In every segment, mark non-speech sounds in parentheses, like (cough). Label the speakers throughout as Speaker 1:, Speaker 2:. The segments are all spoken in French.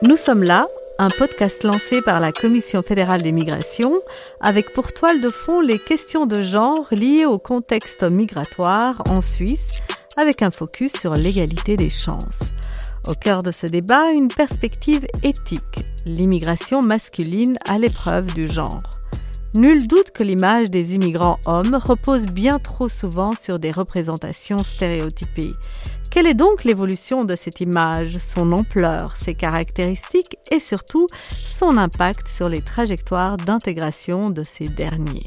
Speaker 1: Nous sommes là, un podcast lancé par la Commission fédérale des migrations, avec pour toile de fond les questions de genre liées au contexte migratoire en Suisse, avec un focus sur l'égalité des chances. Au cœur de ce débat, une perspective éthique, l'immigration masculine à l'épreuve du genre. Nul doute que l'image des immigrants hommes repose bien trop souvent sur des représentations stéréotypées. Quelle est donc l'évolution de cette image, son ampleur, ses caractéristiques et surtout son impact sur les trajectoires d'intégration de ces derniers?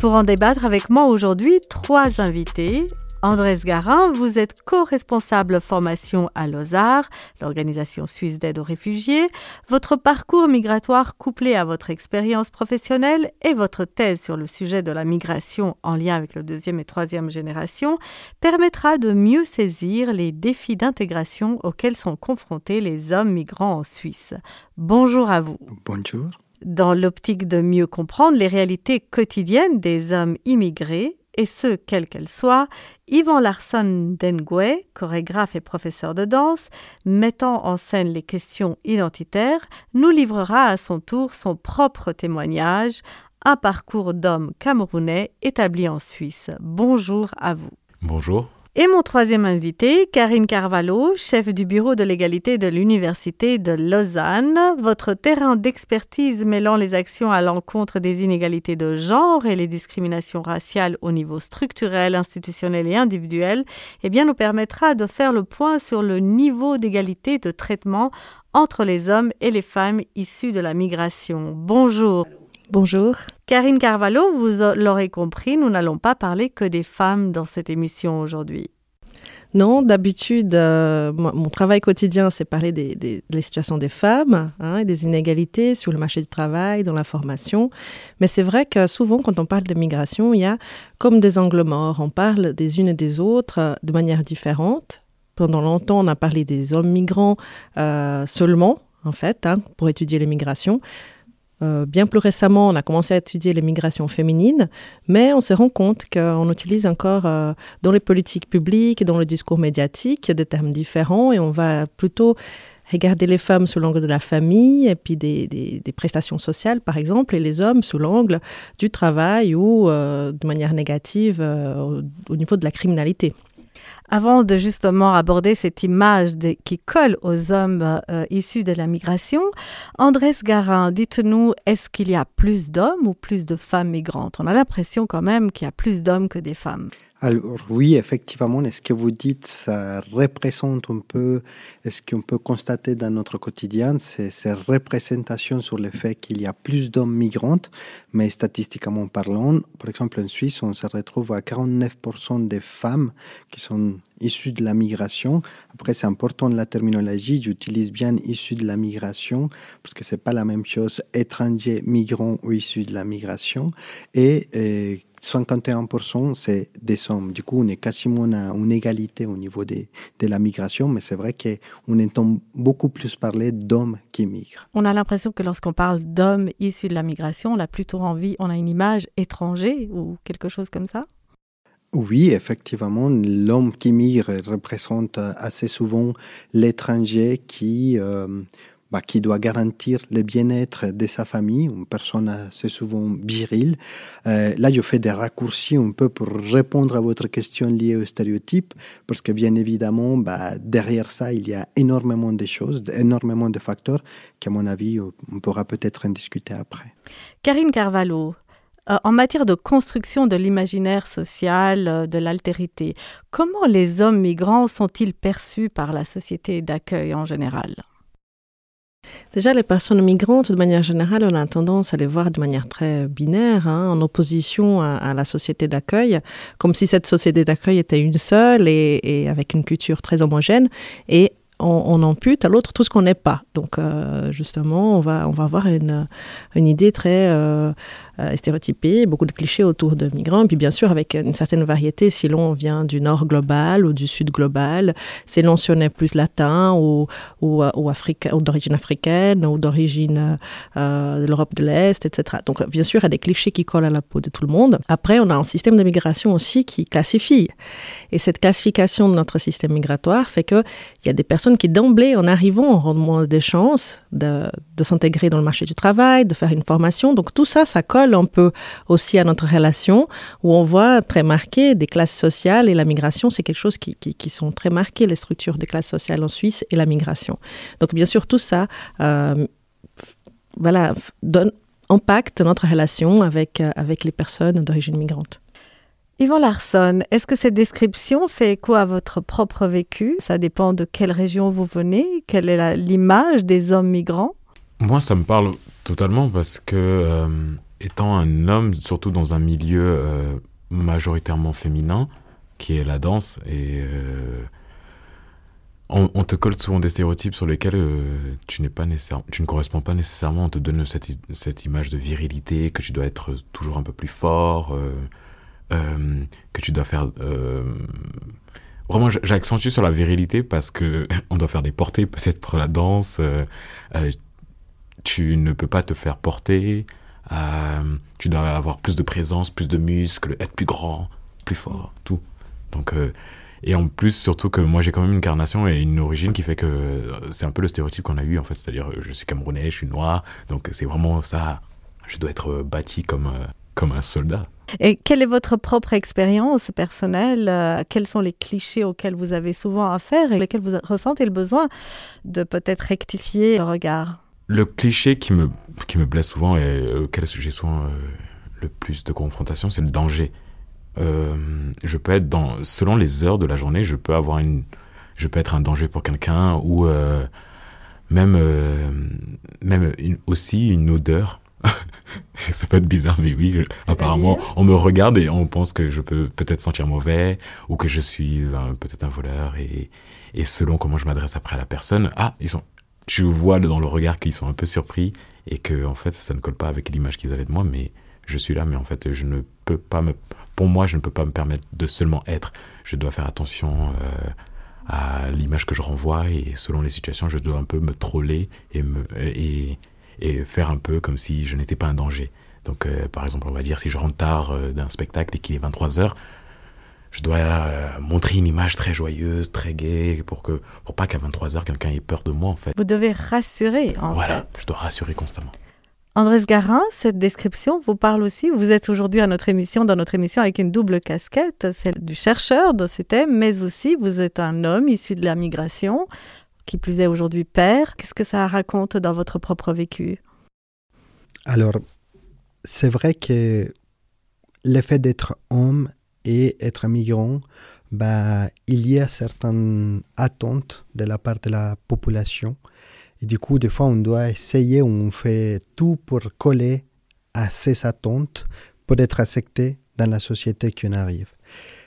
Speaker 1: Pour en débattre avec moi aujourd'hui, trois invités Andrés Garin, vous êtes co-responsable formation à Lozar, l'organisation suisse d'aide aux réfugiés. Votre parcours migratoire couplé à votre expérience professionnelle et votre thèse sur le sujet de la migration en lien avec le deuxième et troisième génération permettra de mieux saisir les défis d'intégration auxquels sont confrontés les hommes migrants en Suisse. Bonjour à vous.
Speaker 2: Bonjour.
Speaker 1: Dans l'optique de mieux comprendre les réalités quotidiennes des hommes immigrés, et ce, quelle qu'elle soit, Yvan Larson Dengue, chorégraphe et professeur de danse, mettant en scène les questions identitaires, nous livrera à son tour son propre témoignage, un parcours d'homme camerounais établi en Suisse. Bonjour à vous.
Speaker 2: Bonjour.
Speaker 1: Et mon troisième invité, Karine Carvalho, chef du bureau de l'égalité de l'Université de Lausanne. Votre terrain d'expertise mêlant les actions à l'encontre des inégalités de genre et les discriminations raciales au niveau structurel, institutionnel et individuel, eh bien, nous permettra de faire le point sur le niveau d'égalité de traitement entre les hommes et les femmes issus de la migration. Bonjour.
Speaker 3: Bonjour.
Speaker 1: Karine Carvalho, vous l'aurez compris, nous n'allons pas parler que des femmes dans cette émission aujourd'hui.
Speaker 3: Non, d'habitude, euh, mon travail quotidien, c'est parler des, situations des femmes hein, et des inégalités sur le marché du travail, dans la formation. Mais c'est vrai que souvent, quand on parle de migration, il y a comme des angles morts. On parle des unes et des autres euh, de manière différente. Pendant longtemps, on a parlé des hommes migrants euh, seulement, en fait, hein, pour étudier les migrations. Euh, bien plus récemment, on a commencé à étudier les migrations féminines, mais on se rend compte qu'on utilise encore euh, dans les politiques publiques, dans le discours médiatique, des termes différents et on va plutôt regarder les femmes sous l'angle de la famille et puis des, prestations sociales, par exemple, et les hommes sous l'angle du travail ou euh, de manière négative au niveau de la criminalité.
Speaker 1: Avant de justement aborder cette image qui colle aux hommes euh, issus de la migration, Andrés Garin, dites-nous, est-ce qu'il y a plus d'hommes ou plus de femmes migrantes? On a l'impression quand même qu'il y a plus d'hommes que des femmes.
Speaker 2: Alors oui, effectivement, est-ce que vous dites, ça représente un peu, est-ce qu'on peut constater dans notre quotidien, ces représentations sur le fait qu'il y a plus d'hommes migrantes, mais statistiquement parlant, par exemple en Suisse, on se retrouve à 49% des femmes qui sont issues de la migration. Après, c'est important la terminologie, j'utilise bien issues de la migration, parce que c'est pas la même chose étrangers, migrants ou issus de la migration. Et 51% c'est des hommes. Du coup, on est quasiment à une égalité au niveau de, de la migration, mais c'est vrai qu'on entend beaucoup plus parler d'hommes qui migrent.
Speaker 1: On a l'impression que lorsqu'on parle d'hommes issus de la migration, on a plutôt envie, on a une image étranger ou quelque chose comme ça?
Speaker 2: Oui, effectivement, l'homme qui migre représente assez souvent l'étranger qui euh, bah, qui doit garantir le bien-être de sa famille, une personne assez souvent virile. Euh, là, je fais des raccourcis un peu pour répondre à votre question liée aux stéréotypes, parce que bien évidemment, bah, derrière ça, il y a énormément de choses, énormément de facteurs qu'à mon avis, on pourra peut-être en discuter après.
Speaker 1: Karine Carvalho, euh, en matière de construction de l'imaginaire social, euh, de l'altérité, comment les hommes migrants sont-ils perçus par la société d'accueil en général?
Speaker 3: Déjà, les personnes migrantes, de manière générale, on a tendance à les voir de manière très binaire, hein, en opposition à, la société d'accueil, comme si cette société d'accueil était une seule et, et, avec une culture très homogène. Et on, ampute à l'autre tout ce qu'on n'est pas. Donc, euh, justement, on va, on va avoir une, une idée très euh, euh, stéréotypée, beaucoup de clichés autour de migrants, puis bien sûr avec une certaine variété si l'on vient du nord global ou du sud global, si l'on est plus latin ou, ou, ou, ou d'origine africaine ou d'origine de l'Europe de l'Est, etc. Donc, bien sûr, il y a des clichés qui collent à la peau de tout le monde. Après, on a un système de migration aussi qui classifie. Et cette classification de notre système migratoire fait qu'il y a des personnes qui d'emblée, en arrivant, auront moins de chances de, s'intégrer dans le marché du travail, de faire une formation. Donc tout ça, ça colle un peu aussi à notre relation, où on voit très marqué des classes sociales et la migration, c'est quelque chose qui, qui, sont très marquées, les structures des classes sociales en Suisse et la migration. Donc bien sûr, tout ça, euh, voilà, donne, impacte notre relation avec, euh, avec les personnes d'origine migrante.
Speaker 1: Yvan Larson, est-ce que cette description fait écho à votre propre vécu? Ça dépend de quelle région vous venez, quelle est l'image des hommes migrants?
Speaker 4: Moi, ça me parle totalement parce que, euh, étant un homme, surtout dans un milieu euh, majoritairement féminin, qui est la danse, et euh, on, te colle souvent des stéréotypes sur lesquels tu pas tu ne corresponds pas nécessairement. On te donne cette image de virilité, que tu dois être toujours un peu plus fort. Euh, que tu dois faire. Euh... Vraiment, j'accentue sur la virilité parce que (laughs) on doit faire des portées peut-être pour la danse. Euh, tu ne peux pas te faire porter. tu dois avoir plus de présence, plus de muscles, être plus grand, plus fort, tout. Donc, et en plus, surtout que moi j'ai quand même une carnation et une origine qui fait que c'est un peu le stéréotype qu'on a eu en fait. C'est-à-dire, je suis camerounais, je suis noir, donc c'est vraiment ça. Je dois être bâti comme comme un soldat.
Speaker 1: Et quelle est votre propre expérience personnelle euh, Quels sont les clichés auxquels vous avez souvent affaire et lesquels vous ressentez le besoin de peut-être rectifier le regard?
Speaker 4: Le cliché qui me, qui me blesse souvent et auquel j'ai souvent euh, le plus de confrontation, c'est le danger. Euh, je peux être dans, selon les heures de la journée, je peux avoir une, je peux être un danger pour quelqu'un ou même, même aussi une odeur (laughs) ça peut être bizarre, mais oui, apparemment, on me regarde et on pense que je peux peut-être sentir mauvais ou que je suis peut-être un voleur et, et selon comment je m'adresse après à la personne, ah, ils sont, tu vois dans le regard qu'ils sont un peu surpris et que en fait, ça ne colle pas avec l'image qu'ils avaient de moi, mais je suis là, mais en fait, je ne peux pas me, pour moi, je ne peux pas me permettre de seulement être. Je dois faire attention euh, à l'image que je renvoie et selon les situations, je dois un peu me troller et me et et faire un peu comme si je n'étais pas un danger. Donc, euh, par exemple, on va dire si je rentre tard euh, d'un spectacle et qu'il est 23 heures, je dois euh, montrer une image très joyeuse, très gaie, pour que, pour pas qu'à 23 heures quelqu'un ait peur de moi, en fait.
Speaker 1: Vous devez rassurer, en
Speaker 4: voilà,
Speaker 1: fait.
Speaker 4: je dois rassurer constamment.
Speaker 1: Andrés Garin, cette description vous parle aussi. Vous êtes aujourd'hui à notre émission, dans notre émission, avec une double casquette, celle du chercheur de ces thèmes, mais aussi vous êtes un homme issu de la migration, qui plus est aujourd'hui père. Qu'est-ce que ça raconte dans votre propre vécu?
Speaker 2: Alors, c'est vrai que l'effet d'être homme et être migrant, bah, il y a certaines attentes de la part de la population. Et du coup, des fois, on doit essayer, on fait tout pour coller à ces attentes pour être accepté dans la société qui en arrive.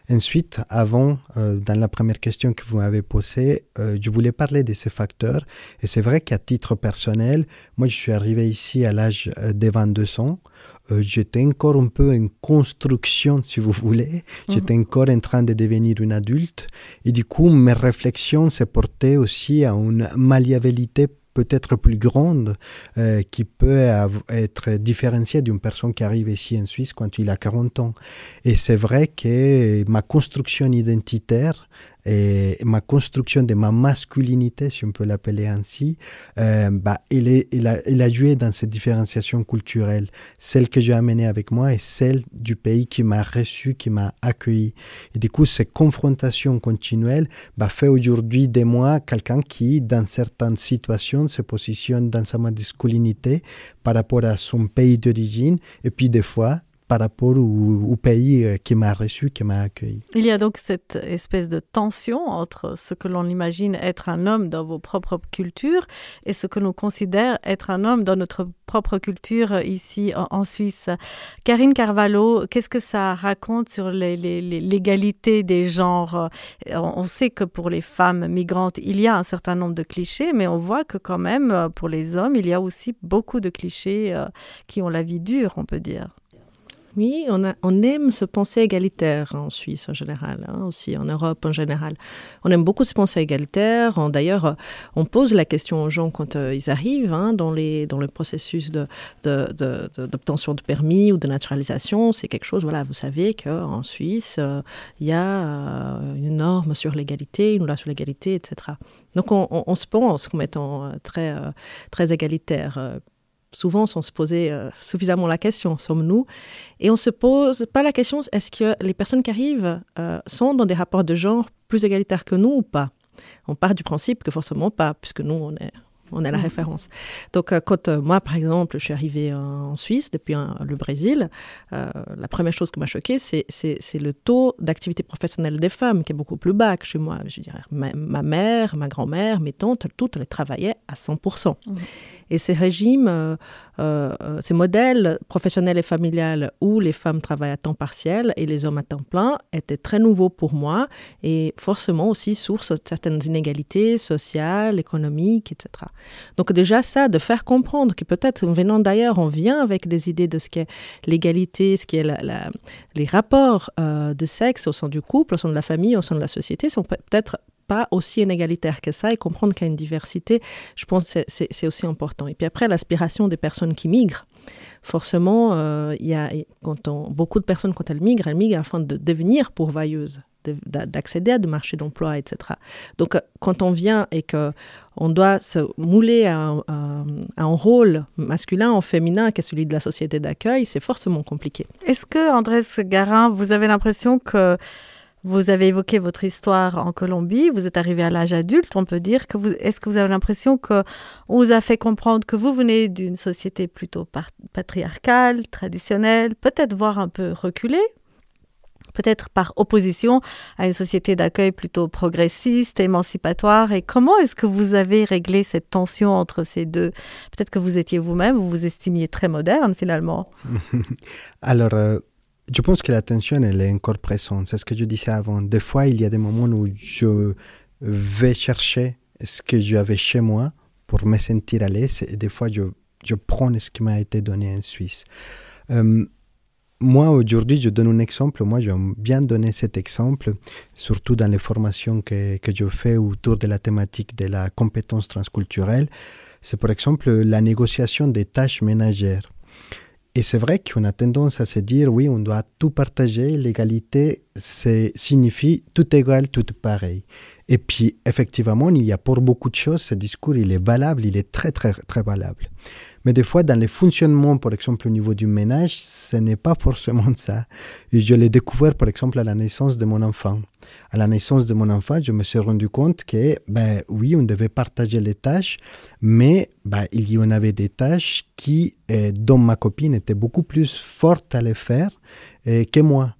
Speaker 2: Ensuite, avant, euh, dans la première question que vous m'avez posée, euh, je voulais parler de ces facteurs. Et c'est vrai qu'à titre personnel, moi, je suis arrivé ici à l'âge euh, de 22 ans. Euh, j'étais encore un peu en construction, si vous voulez. J'étais encore en train de devenir une adulte. Et du coup, mes réflexions se portaient aussi à une malléabilité peut-être plus grande euh, qui peut être différenciée d'une personne qui arrive ici en Suisse quand il a 40 ans. Et c'est vrai que ma construction identitaire et ma construction de ma masculinité, si on peut l'appeler ainsi, euh, bah, il, est, il, a, il a joué dans cette différenciation culturelle, celle que j'ai amenée avec moi et celle du pays qui m'a reçu, qui m'a accueilli. Et du coup, cette confrontation continuelle bah, fait aujourd'hui de moi quelqu'un qui, dans certaines situations, se positionne dans sa masculinité par rapport à son pays d'origine et puis des fois par rapport au, pays euh, qui m'a reçu, qui m'a accueilli.
Speaker 1: Il y a donc cette espèce de tension entre ce que l'on imagine être un homme dans vos propres cultures et ce que l'on considère être un homme dans notre propre culture ici en, Suisse. Karine Carvalho, qu'est-ce que ça raconte sur l'égalité des genres? On, on sait que pour les femmes migrantes, il y a un certain nombre de clichés, mais on voit que quand même pour les hommes, il y a aussi beaucoup de clichés euh, qui ont la vie dure, on peut dire.
Speaker 3: Oui, on, aime se penser égalitaire en Suisse en général, hein, aussi en Europe en général. On aime beaucoup se penser égalitaire. D'ailleurs, on pose la question aux gens quand euh, ils arrivent hein, dans, le processus d'obtention de, permis ou de naturalisation. C'est quelque chose, voilà, vous savez qu'en Suisse, euh, il y a euh, une norme sur l'égalité, une loi sur l'égalité, etc. Donc on, on, on, se pense comme étant très, très égalitaire souvent sans se poser euh, suffisamment la question, sommes-nous? Et on se pose pas la question, est-ce que les personnes qui arrivent euh, sont dans des rapports de genre plus égalitaires que nous ou pas? On part du principe que forcément pas, puisque nous, on est, on est la mm. référence. Donc, euh, quand moi, par exemple, je suis arrivée en Suisse depuis le Brésil, la première chose qui m'a choquée, c'est le taux d'activité professionnelle des femmes qui est beaucoup plus bas que chez moi. Je dirais, ma, ma mère, ma grand-mère, mes tantes, toutes, elles travaillaient à 100%. Et ces régimes, euh, euh, ces modèles professionnels et familiales où les femmes travaillent à temps partiel et les hommes à temps plein étaient très nouveaux pour moi et forcément aussi source de certaines inégalités sociales, économiques, etc. Donc déjà ça, de faire comprendre que peut-être venant d'ailleurs, on vient avec des idées de ce qu'est l'égalité, ce qui est la, la, les rapports euh, de sexe au sein du couple, au sein de la famille, au sein de la société, sont peut-être pas aussi inégalitaire que ça et comprendre qu'il y a une diversité, je pense que c'est aussi important. Et puis après, l'aspiration des personnes qui migrent. Forcément, euh, y a, quand on, beaucoup de personnes, quand elles migrent, elles migrent afin de devenir pourvoyeuses, d'accéder à des marchés d'emploi, etc. Donc, euh, quand on vient et que on doit se mouler à un, à un rôle masculin ou féminin qui est celui de la société d'accueil, c'est forcément compliqué.
Speaker 1: Est-ce que, Andrés Garin, vous avez l'impression que vous avez évoqué votre histoire en Colombie, vous êtes arrivé à l'âge adulte, on peut dire est-ce que vous avez l'impression que on vous a fait comprendre que vous venez d'une société plutôt patriarcale, traditionnelle, peut-être voire un peu reculée peut-être par opposition à une société d'accueil plutôt progressiste, émancipatoire. Et comment est-ce que vous avez réglé cette tension entre ces deux? Peut-être que vous étiez vous-même, vous vous estimiez très moderne finalement. (laughs)
Speaker 2: Alors, euh, je pense que la tension, elle est encore présente. C'est ce que je disais avant. Des fois, il y a des moments où je vais chercher ce que j'avais chez moi pour me sentir à l'aise. Et des fois, je, je prends ce qui m'a été donné en Suisse. Euh, moi, aujourd'hui, je donne un exemple. Moi, j'aime bien donner cet exemple, surtout dans les formations que, que je fais autour de la thématique de la compétence transculturelle. C'est par exemple la négociation des tâches ménagères. Et c'est vrai qu'on a tendance à se dire, oui, on doit tout partager, l'égalité signifie tout égal, tout pareil. Et puis, effectivement, il y a pour beaucoup de choses, ce discours, il est valable, il est très, très, très valable. Mais des fois, dans les fonctionnements, par exemple, au niveau du ménage, ce n'est pas forcément (laughs) ça. Je l'ai découvert, par exemple, à la naissance de mon enfant. À la naissance de mon enfant, je me suis rendu compte que, ben oui, on devait partager les tâches, mais ben, il y en avait des tâches qui, euh, dont ma copine était beaucoup plus forte à les faire euh, que moi.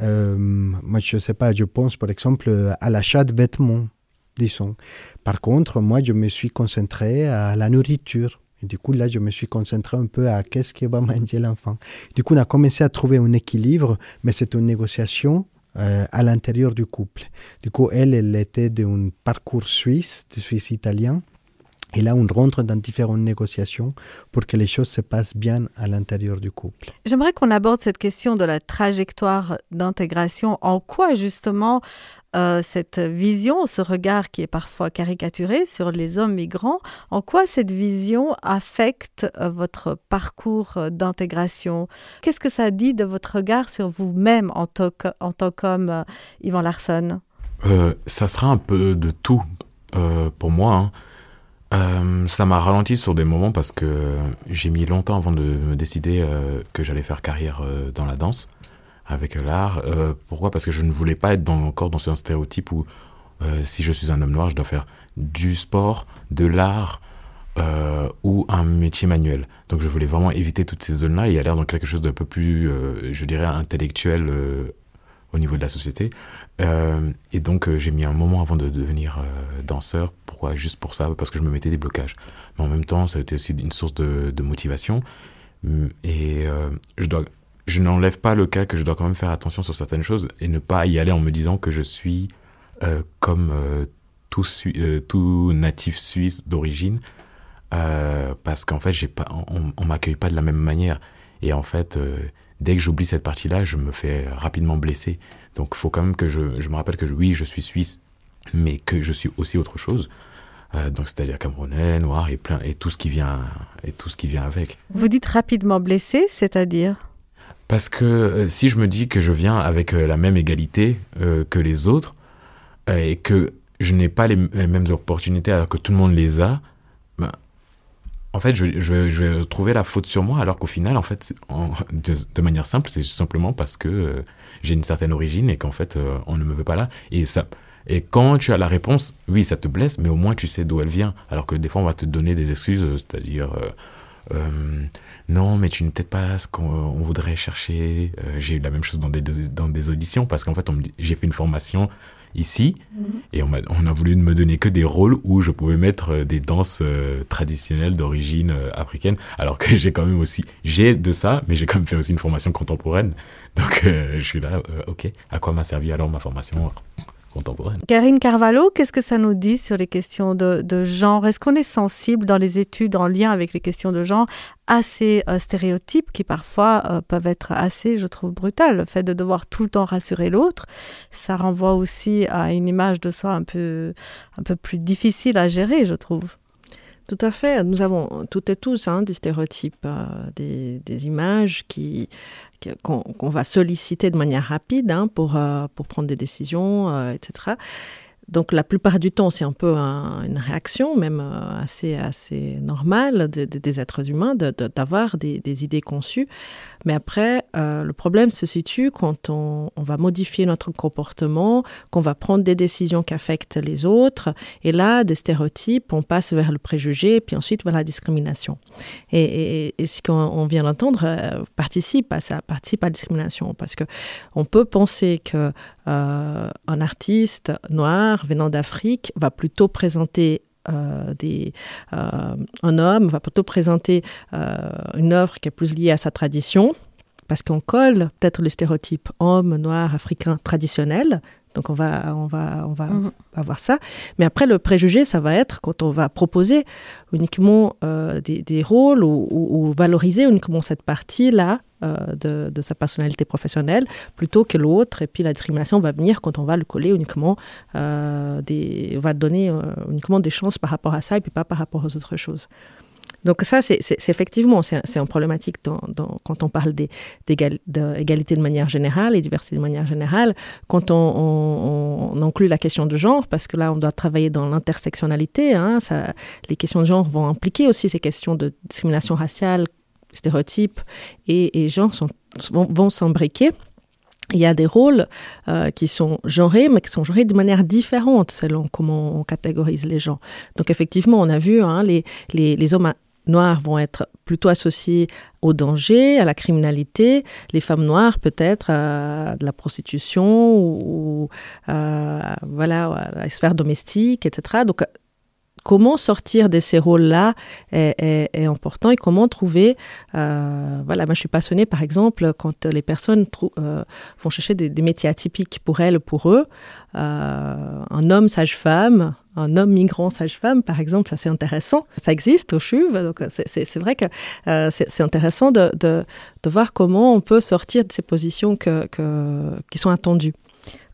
Speaker 2: Euh, moi, je ne sais pas, je pense par exemple à l'achat de vêtements, disons. Par contre, moi, je me suis concentré à la nourriture. Et du coup, là, je me suis concentré un peu à qu'est-ce que va manger l'enfant. Du coup, on a commencé à trouver un équilibre, mais c'est une négociation euh, à l'intérieur du couple. Du coup, elle, elle était d'un parcours suisse, de suisse italien. Et là, on rentre dans différentes négociations pour que les choses se passent bien à l'intérieur du couple.
Speaker 1: J'aimerais qu'on aborde cette question de la trajectoire d'intégration. En quoi, justement, euh, cette vision, ce regard qui est parfois caricaturé sur les hommes migrants, en quoi cette vision affecte euh, votre parcours euh, d'intégration? Qu'est-ce que ça dit de votre regard sur vous-même en, en tant qu'homme, Yvan Larsson
Speaker 4: Ça sera un peu de tout pour moi. Hein. Ça m'a ralenti sur des moments parce que j'ai mis longtemps avant de me décider que j'allais faire carrière dans la danse avec l'art. Euh, pourquoi? Parce que je ne voulais pas être encore dans ce stéréotype où euh, si je suis un homme noir, je dois faire du sport, de l'art euh, ou un métier manuel. Donc je voulais vraiment éviter toutes ces zones-là et aller dans quelque chose d'un peu plus, euh, je dirais, intellectuel euh, au niveau de la société. Euh, et donc j'ai mis un moment avant de devenir danseur. Pourquoi? Juste pour ça, parce que je me mettais des blocages. Mais en même temps, ça a été aussi une source de, motivation. Et je dois je n'enlève pas le cas que je dois quand même faire attention sur certaines choses et ne pas y aller en me disant que je suis euh, comme euh, tout, euh, tout, natif suisse d'origine, euh, parce qu'en fait, j'ai pas, on, on m'accueille pas de la même manière. Et en fait, dès que j'oublie cette partie-là, je me fais rapidement blesser. Donc il faut quand même que je, je me rappelle que oui, je suis suisse, mais que je suis aussi autre chose. Euh, donc c'est-à-dire camerounais, noir et plein et tout ce qui vient et tout ce qui vient avec.
Speaker 1: Vous dites rapidement blessé, c'est-à-dire?
Speaker 4: Parce que euh, si je me dis que je viens avec euh, la même égalité que les autres et que je n'ai pas les, mêmes opportunités alors que tout le monde les a, en fait, je, je, je, vais trouver la faute sur moi, alors qu'au final, en fait, de, manière simple, c'est simplement parce que j'ai une certaine origine et qu'en fait, on ne me veut pas là. Et ça, et quand tu as la réponse, oui, ça te blesse, mais au moins tu sais d'où elle vient. Alors que des fois, on va te donner des excuses, c'est-à-dire, euh, euh, non, mais tu n'es peut-être pas ce qu'on voudrait chercher. Euh, j'ai eu la même chose dans des, dans des auditions, parce qu'en fait, j'ai fait une formation ici, mhm. et on a, on a, voulu me donner que des rôles où je pouvais mettre des danses traditionnelles d'origine africaine, alors que j'ai quand même aussi, j'ai de ça, mais j'ai quand même fait aussi une formation contemporaine. Donc je suis là, ok, à quoi m'a servi alors ma formation? Contemporaine.
Speaker 1: Karine Carvalho, qu'est-ce que ça nous dit sur les questions de, genre? Est-ce qu'on est sensible dans les études en lien avec les questions de genre? À ces euh, stéréotypes qui parfois euh, peuvent être assez, je trouve, brutales Le fait de devoir tout le temps rassurer l'autre, ça renvoie aussi à une image de soi un peu, un peu plus difficile à gérer, je trouve.
Speaker 3: Tout à fait. Nous avons toutes et tous hein, des stéréotypes, euh, des, images qui qu'on va solliciter de manière rapide hein, pour, euh, pour prendre des décisions, euh, etc. Donc la plupart du temps, c'est un peu une réaction, même assez, assez normale des êtres humains, d'avoir des, idées conçues. Mais après, euh, le problème se situe quand on, va modifier notre comportement, qu'on va prendre des décisions qui affectent les autres. Et là, des stéréotypes, on passe vers le préjugé, puis ensuite vers la discrimination. Et, ce qu'on vient d'entendre euh, participe à ça, participe à la discrimination, parce que on peut penser que un artiste noir venant d'Afrique va plutôt présenter euh, des, euh, un homme, va plutôt présenter euh, une œuvre qui est plus liée à sa tradition, parce qu'on colle peut-être le stéréotype homme, noir, africain traditionnel. Donc on va, on va, on va mhm. avoir ça. Mais après, le préjugé, ça va être quand on va proposer uniquement des, rôles ou, valoriser uniquement cette partie-là euh, de, sa personnalité professionnelle plutôt que l'autre. Et puis la discrimination va venir quand on va le coller uniquement, euh, des, on va donner euh, uniquement des chances par rapport à ça et puis pas par rapport aux autres choses. Donc ça, c'est effectivement, c'est un problématique quand on parle d'égalité de manière générale et diversité de manière générale, quand on, inclut la question de genre, parce que là, on doit travailler dans l'intersectionnalité. Hein, les questions de genre vont impliquer aussi ces questions de discrimination raciale, stéréotypes et, sont, vont, s'embriquer. Il y a des rôles euh, qui sont genrés, mais qui sont genrés de manière différente selon comment on catégorise les gens. Donc effectivement, on a vu, hein, les, les, les, hommes noirs vont être plutôt associés au danger, à la criminalité, les femmes noires peut-être à de la prostitution ou, voilà, à la sphère domestique, etc. Donc comment sortir de ces rôles-là est, important et comment trouver. Euh, voilà, moi je suis passionnée par exemple quand les personnes euh, vont chercher des, métiers atypiques pour elles, pour eux. Euh, un homme sage-femme, un homme migrant sage-femme, par exemple, ça c'est intéressant. Ça existe au CHUV, donc c'est vrai que c'est intéressant de, de, voir comment on peut sortir de ces positions que, que, qui sont attendues.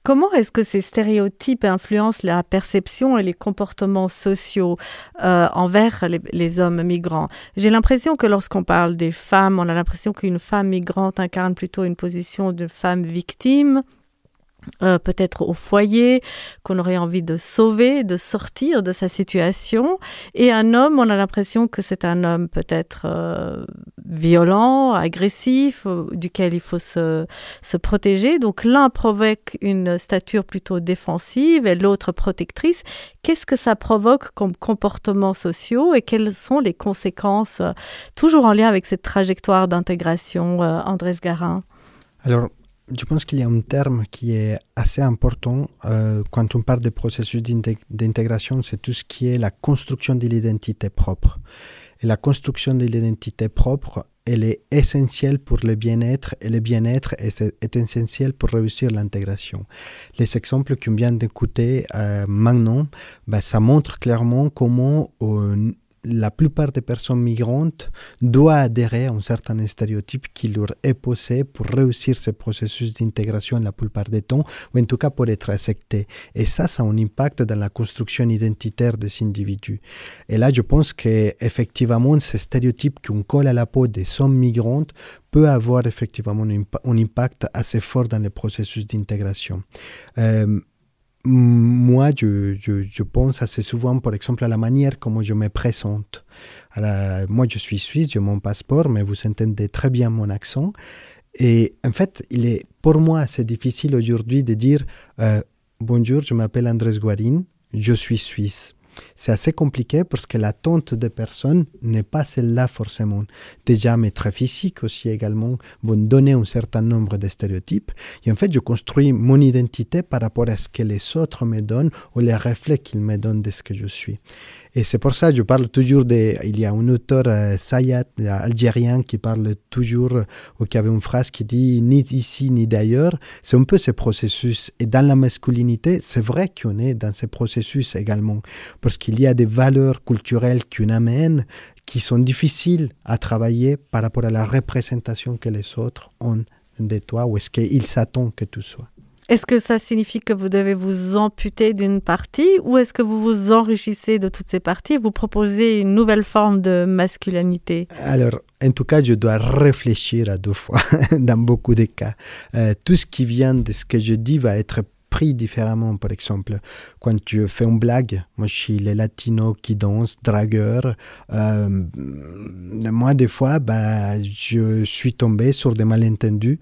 Speaker 1: Comment est-ce que ces stéréotypes influencent la perception et les comportements sociaux euh, envers les, hommes migrants? J'ai l'impression que lorsqu'on parle des femmes, on a l'impression qu'une femme migrante incarne plutôt une position de femme victime euh, peut-être au foyer, qu'on aurait envie de sauver, de sortir de sa situation. Et un homme, on a l'impression que c'est un homme peut-être euh, violent, agressif, euh, duquel il faut se, se protéger. Donc l'un provoque une stature plutôt défensive et l'autre protectrice. Qu'est-ce que ça provoque comme comportements sociaux et quelles sont les conséquences, toujours en lien avec cette trajectoire d'intégration, Andrés Garin?
Speaker 2: Alors, je pense qu'il y a un terme qui est assez important euh, quand on parle de processus d'intégration, c'est tout ce qui est la construction de l'identité propre. Et la construction de l'identité propre, elle est essentielle pour le bien-être et le bien-être est, essentiel pour réussir l'intégration. Les exemples qu'on vient d'écouter euh, maintenant, ben, ça montre clairement comment on la plupart des personnes migrantes doivent adhérer à un certain stéréotype qui leur est posé pour réussir ce processus d'intégration la plupart des temps, ou en tout cas pour être accepté. Et ça, ça a un impact dans la construction identitaire des individus. Et là, je pense qu'effectivement, ce stéréotype qu'on colle à la peau des hommes migrantes peut avoir effectivement un, impact assez fort dans le processus d'intégration. Euh, moi, je, je, pense assez souvent, par exemple, à la manière comment je me présente. moi, je suis suisse, j'ai mon passeport, mais vous entendez très bien mon accent. Et en fait, il est pour moi assez difficile aujourd'hui de dire euh, Bonjour, je m'appelle Andrés Guarin, je suis suisse. C'est assez compliqué parce que l'attente des personnes n'est pas celle-là forcément. Déjà, mes traits physiques aussi également vont donner un certain nombre de stéréotypes. Et en fait, je construis mon identité par rapport à ce que les autres me donnent ou les reflets qu'ils me donnent de ce que je suis. Et c'est pour ça que je parle toujours de... Il y a un auteur, euh, Sayat, algérien, qui parle toujours, ou qui avait une phrase qui dit ni ici ni d'ailleurs. C'est un peu ce processus. Et dans la masculinité, c'est vrai qu'on est dans ce processus également, parce qu'il y a des valeurs culturelles qu'on amène qui sont difficiles à travailler par rapport à la représentation que les autres ont de toi, ou est-ce qu'ils s'attendent que tu sois.
Speaker 1: Est-ce que ça signifie que vous devez vous amputer d'une partie ou est-ce que vous vous enrichissez de toutes ces parties vous proposez une nouvelle forme de masculinité?
Speaker 2: Alors, en tout cas, je dois réfléchir à deux fois (laughs) dans beaucoup de cas. Euh, tout ce qui vient de ce que je dis va être pris différemment. Par exemple, quand tu fais une blague, moi je suis les latinos qui dansent, dragueurs. Euh, moi, des fois, bah, je suis tombé sur des malentendus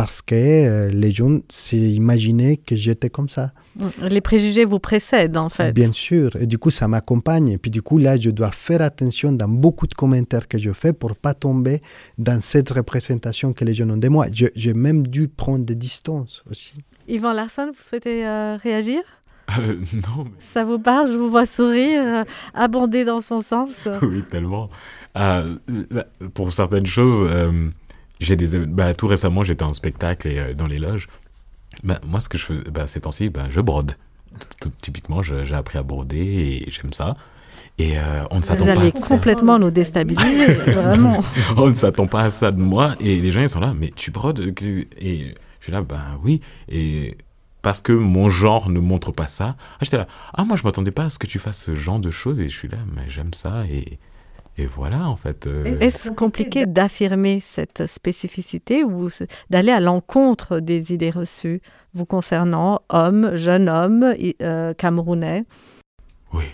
Speaker 2: parce que euh, les gens s'imaginaient que j'étais comme ça.
Speaker 1: Les préjugés vous précèdent en fait.
Speaker 2: Bien sûr, et du coup ça m'accompagne. Et puis du coup là, je dois faire attention dans beaucoup de commentaires que je fais pour pas tomber dans cette représentation que les gens ont de moi. J'ai même dû prendre des distances aussi.
Speaker 1: Yvan Larson, vous souhaitez euh, réagir?
Speaker 4: Euh, (laughs) non.
Speaker 1: Ça vous parle? Je vous vois sourire, abonder dans son sens. (laughs)
Speaker 4: oui, tellement. pour certaines choses j'ai des bah, tout récemment j'étais en spectacle et euh, dans les loges bah, moi ce que je fais bah, ces temps-ci bah, je brode typiquement j'ai appris à broder et j'aime ça et euh, on ne s'attend pas. Vous
Speaker 1: allez complètement nous déstabiliser, (laughs) vraiment.
Speaker 4: on ne s'attend pas à ça de moi. Et les gens, ils sont là, mais tu brodes Et je suis là, ben oui. Et parce que mon genre ne montre pas ça. Ah, j'étais là, ah, moi, je m'attendais pas à ce que tu fasses ce genre de choses. Et je suis là, mais j'aime ça. Et et voilà, en fait.
Speaker 1: Euh, Est-ce compliqué d'affirmer cette spécificité ou d'aller à l'encontre des idées reçues vous concernant, homme, jeune homme, euh, camerounais?
Speaker 4: Oui.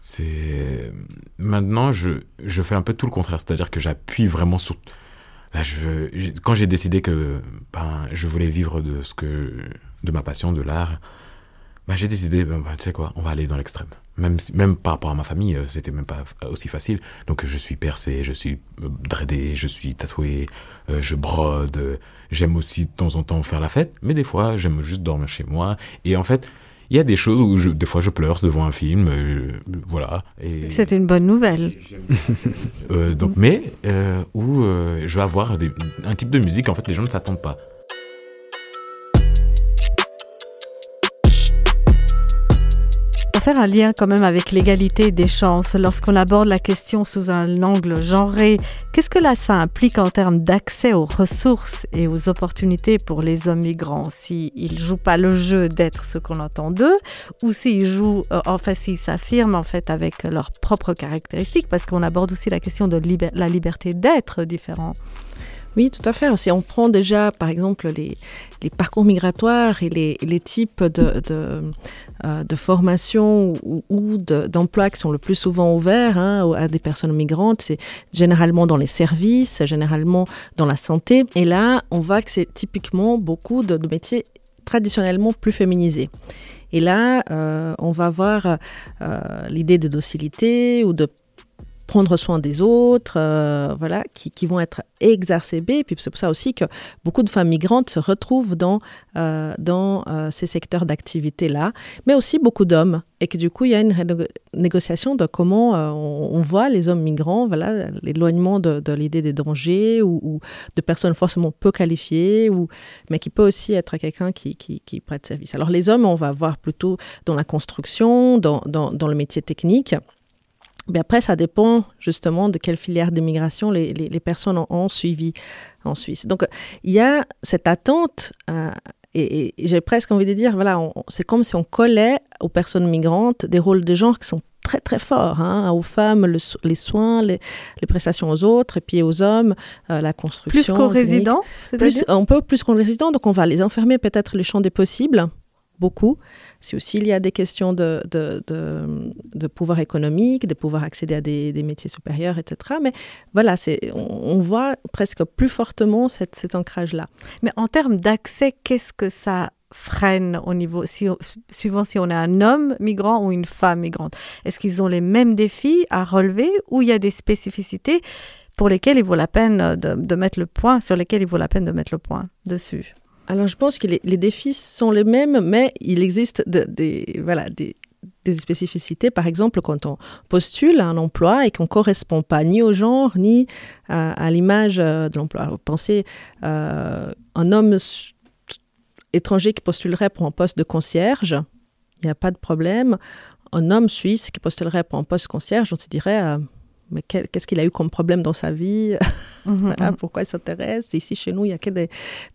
Speaker 4: C'est maintenant je, je fais un peu tout le contraire, c'est-à-dire que j'appuie vraiment sur Là, je, quand j'ai décidé que ben, je voulais vivre de ce que de ma passion de l'art, bah, j'ai décidé, ben, ben, tu sais quoi, on va aller dans l'extrême. Même, même par rapport à ma famille, euh, c'était même pas aussi facile. Donc je suis percé, je suis euh, dreadé, je suis tatoué, euh, je brode. J'aime aussi de temps en temps faire la fête, mais des fois j'aime juste dormir chez moi. Et en fait, il y a des choses où je, des fois je pleure devant un film, voilà.
Speaker 1: C'est une bonne nouvelle.
Speaker 4: donc, mais où je vais avoir un type de musique, en fait, les gens ne s'attendent pas.
Speaker 1: Un lien quand même avec l'égalité des chances lorsqu'on aborde la question sous un angle genré. Qu'est-ce que là ça implique en termes d'accès aux ressources et aux opportunités pour les hommes migrants? S'ils ne jouent pas le jeu d'être ce qu'on entend d'eux ou s'ils jouent, euh, en fait, s'ils s'affirment en fait avec leurs propres caractéristiques parce qu'on aborde aussi la question de la liberté d'être différent.
Speaker 3: Oui, tout à fait. Si on prend déjà, par exemple, les, parcours migratoires et les, types de, euh, formation ou, d'emploi qui sont le plus souvent ouverts hein, à des personnes migrantes, c'est généralement dans les services, généralement dans la santé. Et là, on voit que c'est typiquement beaucoup de, métiers traditionnellement plus féminisés. Et là, euh, on va voir euh, l'idée de docilité ou de prendre soin des autres, euh, voilà, qui, qui, vont être exacerbés. Puis c'est pour ça aussi que beaucoup de femmes migrantes se retrouvent dans, euh, dans euh, ces secteurs d'activité-là, mais aussi beaucoup d'hommes. Et que du coup, il y a une négociation de comment on, voit les hommes migrants, voilà, l'éloignement de, l'idée des dangers ou, de personnes forcément peu qualifiées, ou, mais qui peut aussi être quelqu'un qui, qui, prête service. Alors les hommes, on va voir plutôt dans la construction, dans, dans le métier technique. Mais après, ça dépend justement de quelle filière d'immigration les, les, personnes ont, suivi en Suisse. Donc, il y a cette attente, euh, et, j'ai presque envie de dire, voilà, c'est comme si on collait aux personnes migrantes des rôles de genre qui sont très très forts, hein, aux femmes, les soins, les, prestations aux autres, et puis aux hommes, euh, la construction.
Speaker 1: Plus qu'aux résidents
Speaker 3: plus, On peut plus qu'aux résidents, donc on va les enfermer peut-être le champ des possibles beaucoup. C'est aussi il y a des questions de, de, de, pouvoir économique, de pouvoir accéder à des, des métiers supérieurs, etc. Mais voilà, c'est, on, voit presque plus fortement cet ancrage-là.
Speaker 1: Mais en termes d'accès, qu'est-ce que ça freine au niveau, si, suivant si on est un homme migrant ou une femme migrante? Est-ce qu'ils ont les mêmes défis à relever ou il y a des spécificités pour lesquelles il vaut la peine de, de mettre le point, sur lesquelles il vaut la peine de mettre le point dessus?
Speaker 3: Alors, je pense que les, défis sont les mêmes, mais il existe des, voilà, des, spécificités. Par exemple, quand on postule à un emploi et qu'on ne correspond pas ni au genre, ni à, l'image euh, de l'emploi. Pensez euh, un homme étranger qui postulerait pour un poste de concierge, il n'y a pas de problème. Un homme suisse qui postulerait pour un poste de concierge, on se dirait... Euh, mais qu'est-ce qu'il a eu comme problème dans sa vie? (laughs) Mhm, mhm. Pourquoi il s'intéresse? Ici, chez nous, il n'y a que des,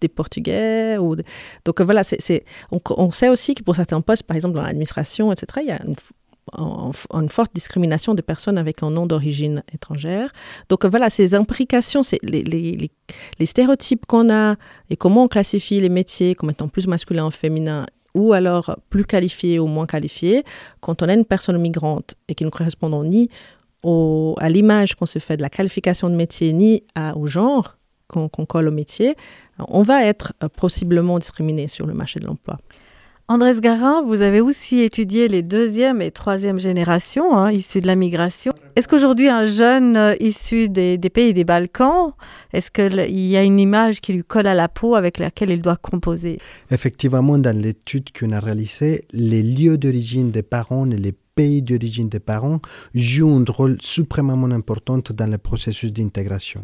Speaker 3: Portugais. Ou Donc voilà, c'est, on, sait aussi que pour certains postes, par exemple dans l'administration, etc., il y a une, forte discrimination des personnes avec un nom d'origine étrangère. Donc voilà, ces implications, les, les, stéréotypes qu'on a et comment on classifie les métiers comme étant plus masculins ou féminins ou alors plus qualifiés ou moins qualifiés, quand on est une personne migrante et qui ne correspond ni à l'image qu'on se fait de la qualification de métier ni au genre qu'on colle au métier, on va être euh, possiblement discriminé sur le marché de l'emploi.
Speaker 1: Andrés Garin, vous avez aussi étudié les deuxième et troisième générations hein, issues de la migration. Est-ce qu'aujourd'hui, un jeune euh, issu des, des, pays des Balkans, est-ce qu'il y a une image qui lui colle à la peau avec laquelle il doit composer?
Speaker 2: Effectivement, dans l'étude qu'on a réalisée, les lieux d'origine des parents et les pays d'origine des parents jouent un rôle suprêmement important dans le processus d'intégration.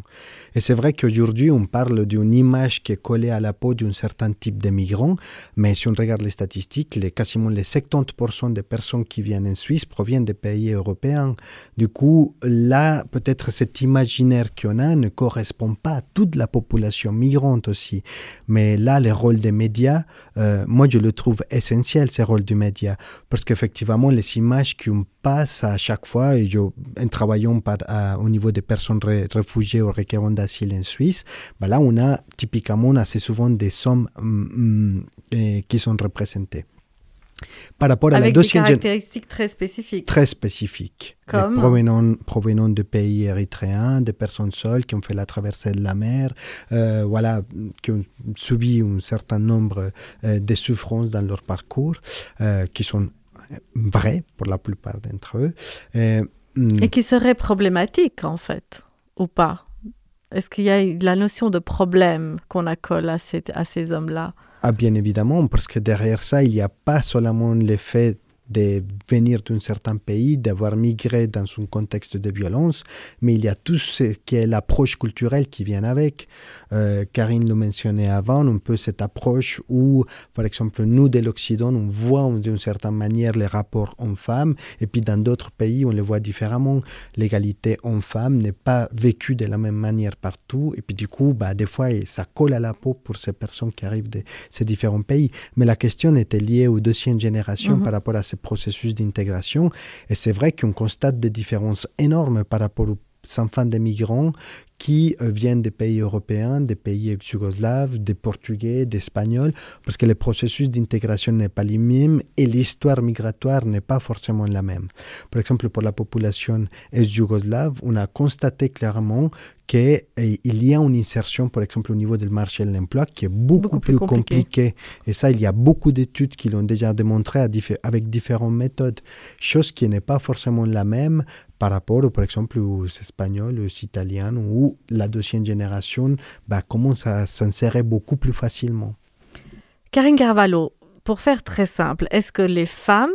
Speaker 2: Et c'est vrai qu'aujourd'hui, on parle d'une image qui est collée à la peau d'un certain type de migrants, mais si on regarde les statistiques, les, quasiment les 70% des personnes qui viennent en Suisse proviennent des pays européens. Du coup, là, peut-être cet imaginaire qu'on a ne correspond pas à toute la population migrante aussi. Mais là, le rôle des médias, euh, moi, je le trouve essentiel, ce rôle du média, parce qu'effectivement, les images qu'on passe à chaque fois, et je, en travaillant par, au niveau des personnes réfugiées ou requérant d'asile en Suisse, ben là, on a typiquement assez souvent des sommes mm, mm, qui sont représentées.
Speaker 1: Par rapport à Avec la deuxième des caractéristiques très spécifiques.
Speaker 2: Très spécifiques. Comme provenant, provenant de pays érythréens, des personnes seules qui ont fait la traversée de la mer, euh, voilà, qui ont subi un certain nombre euh, de souffrances dans leur parcours, euh, qui sont vrai pour la plupart d'entre eux.
Speaker 1: Et, hmm. et qui serait problématique, en fait, ou pas? Est-ce qu'il y a la notion de problème qu'on accole à, à ces hommes-là?
Speaker 2: Ah, Bien évidemment, parce que derrière ça, il n'y a pas seulement l'effet de venir d'un certain pays, d'avoir migré dans un contexte de violence, mais il y a tout ce qui est l'approche culturelle qui vient avec. Euh, Karine le mentionnait avant, un peu cette approche où, par exemple, nous de l'Occident, on voit d'une certaine manière les rapports hommes-femmes, et puis dans d'autres pays, on les voit différemment. L'égalité homme-femme n'est pas vécue de la même manière partout, et puis du coup, bah, des fois, ça colle à la peau pour ces personnes qui arrivent de ces différents pays. Mais la question était liée aux deuxième génération mm-hmm. par rapport à ces processus d'intégration. Et c'est vrai qu'on constate des différences énormes par rapport aux enfants des migrants qui euh, viennent des pays européens, des pays ex-yougoslaves, des Portugais, des Espagnols, parce que le processus d'intégration n'est pas le même et l'histoire migratoire n'est pas forcément la même. Par exemple, pour la population ex-yougoslave, on a constaté clairement qu'il y a une insertion, par exemple, au niveau du marché de l'emploi qui est beaucoup, plus, compliqué. Et ça, il y a beaucoup d'études qui l'ont déjà démontré avec différentes méthodes, chose qui n'est pas forcément la même par rapport, par exemple, aux Espagnols, aux Italiens ou la deuxième génération bah, commence à s'insérer beaucoup plus facilement.
Speaker 1: Karine Carvalho, pour faire très simple, est-ce que les femmes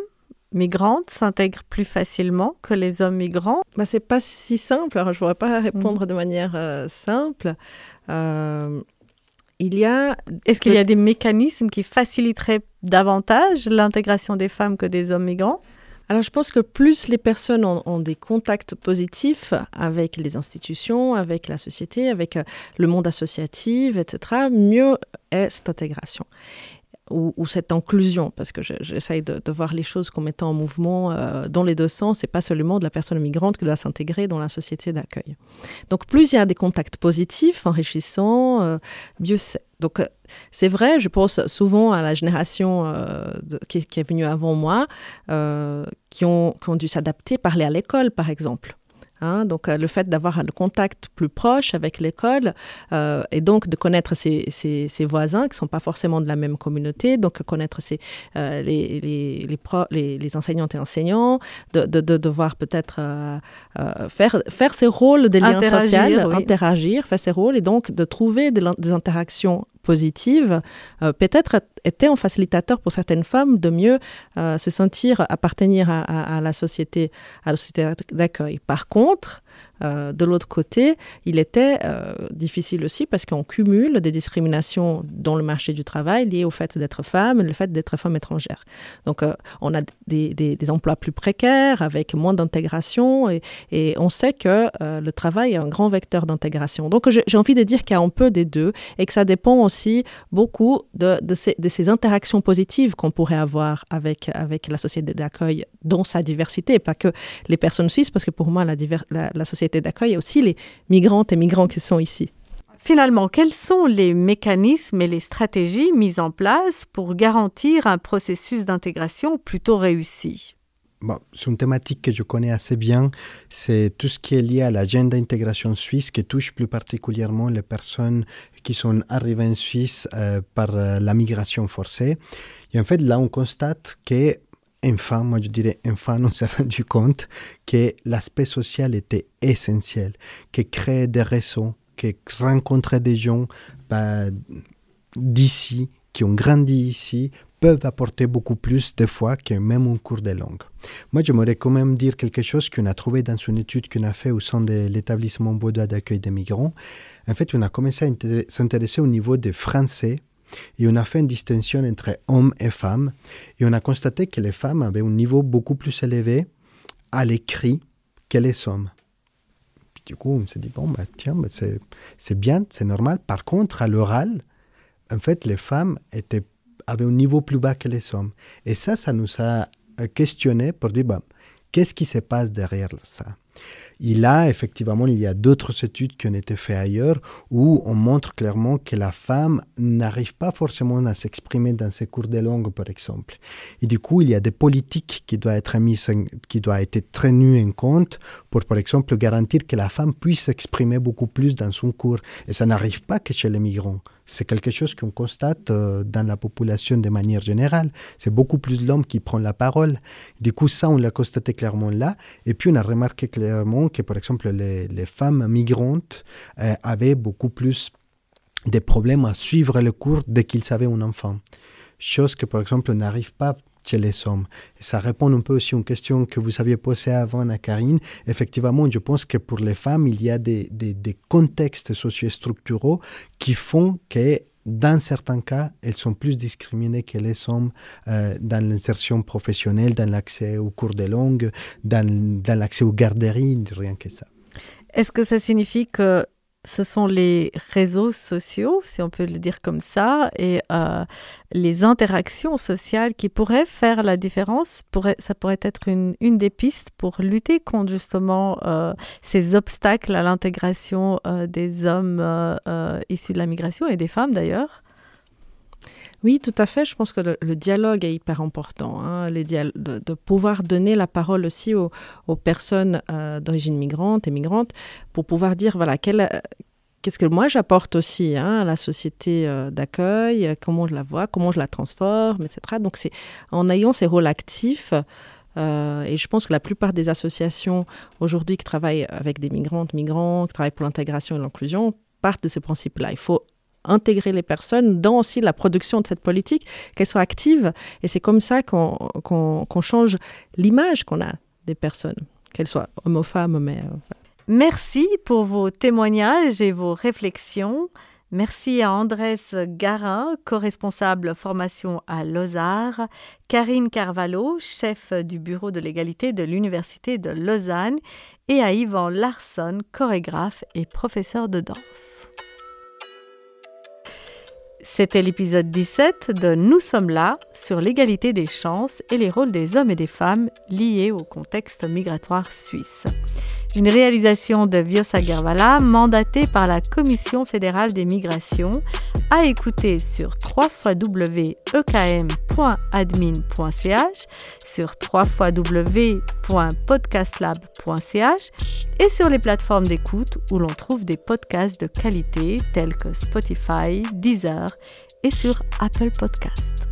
Speaker 1: migrantes s'intègrent plus facilement que les hommes migrants?
Speaker 3: Bah, C'est pas si simple, alors je ne pourrais pas répondre de manière euh, simple. Euh, il y a...
Speaker 1: Est-ce qu'il y a des mécanismes qui faciliteraient davantage l'intégration des femmes que des hommes migrants?
Speaker 3: Alors je pense que plus les personnes ont, des contacts positifs avec les institutions, avec la société, avec euh, le monde associatif, etc., mieux est cette intégration ou, cette inclusion, parce que j'essaye de, voir les choses comme étant en mouvement euh, dans les deux sens, et pas seulement de la personne migrante qui doit s'intégrer dans la société d'accueil. Donc plus il y a des contacts positifs, enrichissants, euh, mieux c'est. Donc euh, c'est vrai, je pense souvent à la génération qui, est venue avant moi, qui ont, qui ont dû s'adapter, parler à l'école par exemple. Hein. donc euh, le fait d'avoir un contact plus proche avec l'école euh, et donc de connaître ses, ses, voisins qui ne sont pas forcément de la même communauté, donc connaître ses, euh, les, les, les, les, enseignantes et enseignants, de, de, de devoir peut-être faire, faire ses rôles des liens sociaux, interagir, faire ses rôles et donc de trouver des, des interactions positive, euh, peut-être était un facilitateur pour certaines femmes de mieux euh, se sentir appartenir à, la société, à la société d'accueil. Par contre, euh, de l'autre côté, il était euh, difficile aussi parce qu'on cumule des discriminations dans le marché du travail liées au fait d'être femme et le fait d'être femme étrangère. Donc, euh, on a des, des, emplois plus précaires avec moins d'intégration et, on sait que le travail est un grand vecteur d'intégration. Donc, j'ai envie de dire qu'il y a un peu des deux et que ça dépend aussi beaucoup de, ces, de ces, interactions positives qu'on pourrait avoir avec, avec la société d'accueil dans sa diversité, pas que les personnes suisses, parce que pour moi, la, la société d'accueil, et aussi les migrantes et migrants qui sont ici.
Speaker 1: Finalement, quels sont les mécanismes et les stratégies mises en place pour garantir un processus d'intégration plutôt réussi?
Speaker 2: Bon, c'est une thématique que je connais assez bien. C'est tout ce qui est lié à l'agenda d'intégration suisse qui touche plus particulièrement les personnes qui sont arrivées en Suisse euh, par euh, la migration forcée. Et en fait, là, on constate que enfin, moi je dirais enfin, (laughs) on s'est rendu compte que l'aspect social était essentiel, que créer des réseaux, que rencontrer des gens bah, d'ici, qui ont grandi ici, peuvent apporter beaucoup plus de fois que même un cours de langue. Moi, j'aimerais quand même dire quelque chose qu'on a trouvé dans une étude qu'on a fait au sein de l'établissement Baudois d'accueil des migrants. En fait, on a commencé à s'intéresser au niveau des Français et on a fait une distinction entre hommes et femmes. Et on a constaté que les femmes avaient un niveau beaucoup plus élevé à l'écrit que les hommes. du coup, on s'est dit, bon, bah, tiens, bah, c'est bien, c'est normal. Par contre, à l'oral, en fait, les femmes étaient, avaient un niveau plus bas que les hommes. Et ça, ça nous a questionné pour dire, bah, qu'est-ce qui se passe derrière ça? Et là, effectivement, il y a d'autres études qui ont été faites ailleurs où on montre clairement que la femme n'arrive pas forcément à s'exprimer dans ses cours de langue, par exemple. Et du coup, il y a des politiques qui doivent être mises, qui doivent être tenues en compte pour, par exemple, garantir que la femme puisse s'exprimer beaucoup plus dans son cours. Et ça n'arrive pas que chez les migrants c'est quelque chose qu'on constate euh, dans la population de manière générale. C'est beaucoup plus l'homme qui prend la parole. Du coup, ça, on l'a constaté clairement là. Et puis, on a remarqué clairement que, par exemple, les, femmes migrantes euh, avaient beaucoup plus de problèmes à suivre le cours dès qu'ils avaient un enfant. Chose que, par exemple, n'arrive pas chez les hommes. Ça répond un peu aussi à une question que vous aviez posée avant à Karine. Effectivement, je pense que pour les femmes, il y a des, des, des contextes sociostructuraux qui font que dans certains cas, elles sont plus discriminées que les hommes euh, dans l'insertion professionnelle, dans l'accès aux cours de langue, dans l'accès aux garderies, rien que ça.
Speaker 1: Est-ce que ça signifie que ce sont les réseaux sociaux, si on peut le dire comme ça, et euh, les interactions sociales qui pourraient faire la différence. ça pourrait être une, des pistes pour lutter contre justement euh, ces obstacles à l'intégration euh, des hommes issus de la migration et des femmes d'ailleurs.
Speaker 3: Oui, tout à fait. Je pense que le, dialogue est hyper important. Hein. Les de, pouvoir donner la parole aussi aux, personnes euh, d'origine migrante et migrantes pour pouvoir dire, voilà, qu'est-ce que moi j'apporte aussi hein, à la société euh, d'accueil, comment je la vois, comment je la transforme, etc. Donc c'est en ayant ces rôles actifs. Euh, et je pense que la plupart des associations aujourd'hui qui travaillent avec des migrantes, migrants, qui travaillent pour l'intégration et l'inclusion, partent de ces principes-là. Il faut intégrer les personnes dans aussi la production de cette politique, qu'elles soient actives. Et c'est comme ça qu'on change l'image qu'on a des personnes, qu'elles soient hommes ou femmes. Mais,
Speaker 1: Merci pour vos témoignages et vos réflexions. Merci à Andrés Garin, co-responsable formation à Lausanne, Karine Carvalho, chef du bureau de l'égalité de l'Université de Lausanne, et à Yvan Larsson, chorégraphe et professeur de danse. C'était l'épisode 17 de Nous sommes là sur l'égalité des chances et les rôles des hommes et des femmes liés au contexte migratoire suisse une réalisation de Viosa Gervala mandatée par la Commission fédérale des migrations à écouter sur www.ekm.admin.ch, sur www.podcastlab.ch et sur les plateformes d'écoute où l'on trouve des podcasts de qualité tels que Spotify, Deezer et sur Apple Podcasts.